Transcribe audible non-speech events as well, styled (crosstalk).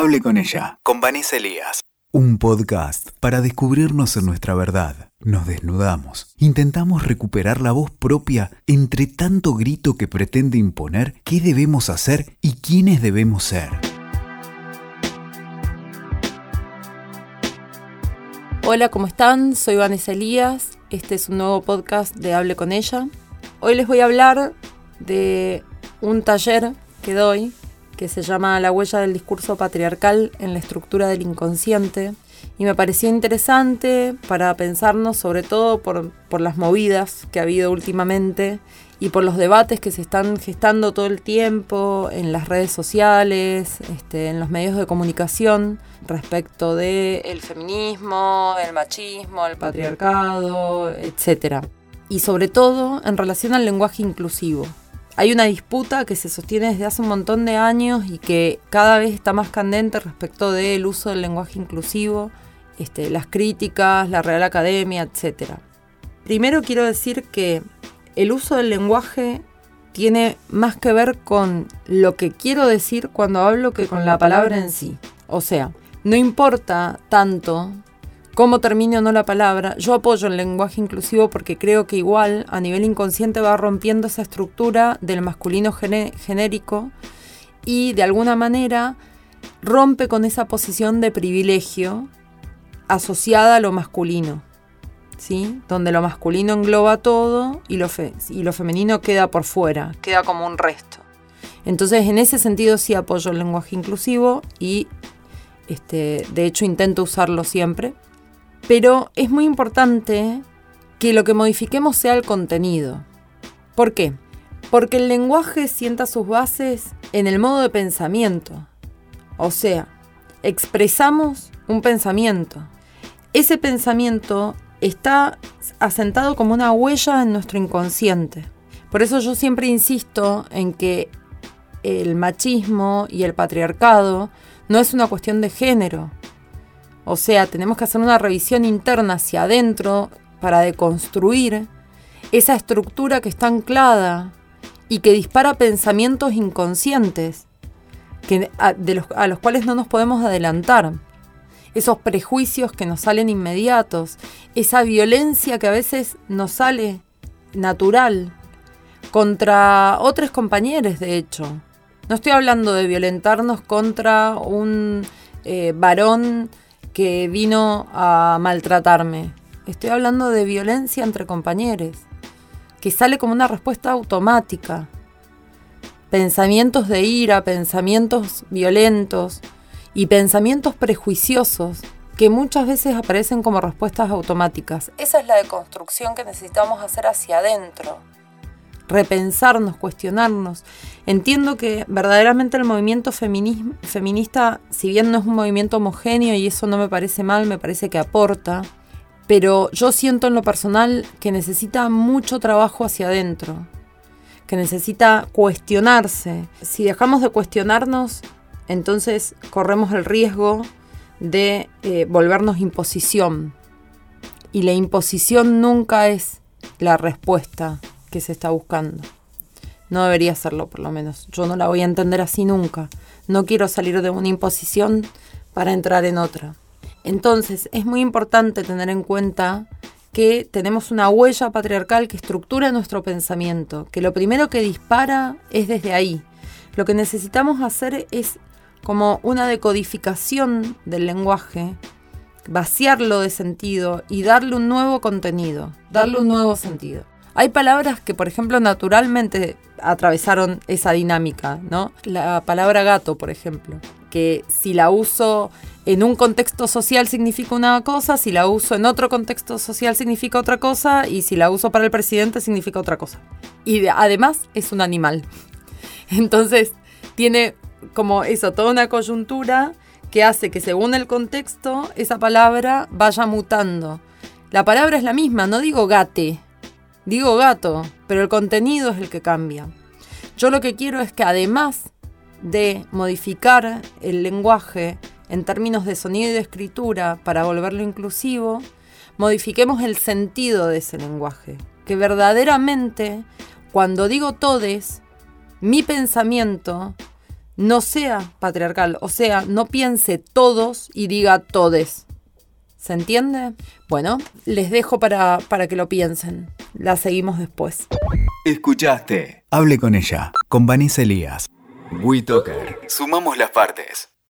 Hable con ella, con Vanessa Elías. Un podcast para descubrirnos en nuestra verdad. Nos desnudamos. Intentamos recuperar la voz propia entre tanto grito que pretende imponer qué debemos hacer y quiénes debemos ser. Hola, ¿cómo están? Soy Vanessa Elías. Este es un nuevo podcast de Hable con ella. Hoy les voy a hablar de un taller que doy que se llama La huella del discurso patriarcal en la estructura del inconsciente. Y me pareció interesante para pensarnos sobre todo por, las movidas que ha habido últimamente y por los debates que se están gestando todo el tiempo en las redes sociales, este, en los medios de comunicación respecto el feminismo, el machismo, el patriarcado, etc. Y sobre todo en relación al lenguaje inclusivo. Hay una disputa que se sostiene desde hace un montón de años y que cada vez está más candente respecto del uso del lenguaje inclusivo, este, las críticas, la Real Academia, etc. Primero quiero decir que el uso del lenguaje tiene más que ver con lo que quiero decir cuando hablo que con la palabra en sí. O sea, no importa tanto cómo termine o no la palabra, yo apoyo el lenguaje inclusivo porque creo que igual a nivel inconsciente va rompiendo esa estructura del masculino genérico y de alguna manera rompe con esa posición de privilegio asociada a lo masculino. ¿Sí? Donde lo masculino engloba todo y lo, y lo femenino queda por fuera, queda como un resto. Entonces, en ese sentido sí apoyo el lenguaje inclusivo y este, de hecho intento usarlo siempre. Pero es muy importante que lo que modifiquemos sea el contenido. ¿Por qué? Porque el lenguaje sienta sus bases en el modo de pensamiento. O sea, expresamos un pensamiento. Ese pensamiento está asentado como una huella en nuestro inconsciente. Por eso yo siempre insisto en que el machismo y el patriarcado no es una cuestión de género, o sea, tenemos que hacer una revisión interna hacia adentro para deconstruir esa estructura que está anclada y que dispara pensamientos inconscientes a, los, a los cuales no nos podemos adelantar. Esos prejuicios que nos salen inmediatos, esa violencia que a veces nos sale natural contra otros compañeros, de hecho. No estoy hablando de violentarnos contra un eh, varón que vino a maltratarme. Estoy hablando de violencia entre compañeros, que sale como una respuesta automática. Pensamientos de ira, pensamientos violentos y pensamientos prejuiciosos que muchas veces aparecen como respuestas automáticas. Esa es la deconstrucción que necesitamos hacer hacia adentro repensarnos, cuestionarnos. Entiendo que verdaderamente el movimiento feminista, si bien no es un movimiento homogéneo y eso no me parece mal, me parece que aporta, pero yo siento en lo personal que necesita mucho trabajo hacia adentro, que necesita cuestionarse. Si dejamos de cuestionarnos, entonces corremos el riesgo de eh, volvernos imposición. Y la imposición nunca es la respuesta que se está buscando. No debería serlo, por lo menos. Yo no la voy a entender así nunca. No quiero salir de una imposición para entrar en otra. Entonces, es muy importante tener en cuenta que tenemos una huella patriarcal que estructura nuestro pensamiento, que lo primero que dispara es desde ahí. Lo que necesitamos hacer es como una decodificación del lenguaje, vaciarlo de sentido y darle un nuevo contenido, darle un nuevo sentido. Hay palabras que, por ejemplo, naturalmente atravesaron esa dinámica, ¿no? La palabra gato, por ejemplo, que si la uso en un contexto social significa una cosa, si la uso en otro contexto social significa otra cosa, y si la uso para el presidente significa otra cosa. Y además es un animal. (laughs) Entonces, tiene como eso, toda una coyuntura que hace que según el contexto, esa palabra vaya mutando. La palabra es la misma, no digo gate, Digo gato, pero el contenido es el que cambia. Yo lo que quiero es que además de modificar el lenguaje en términos de sonido y de escritura para volverlo inclusivo, modifiquemos el sentido de ese lenguaje. Que verdaderamente, cuando digo todes, mi pensamiento no sea patriarcal, o sea, no piense todos y diga todes. ¿Se entiende? Bueno, les dejo para, para que lo piensen. La seguimos después. Escuchaste. Hable con ella, con Vanessa Elías. WeToker. Sumamos las partes.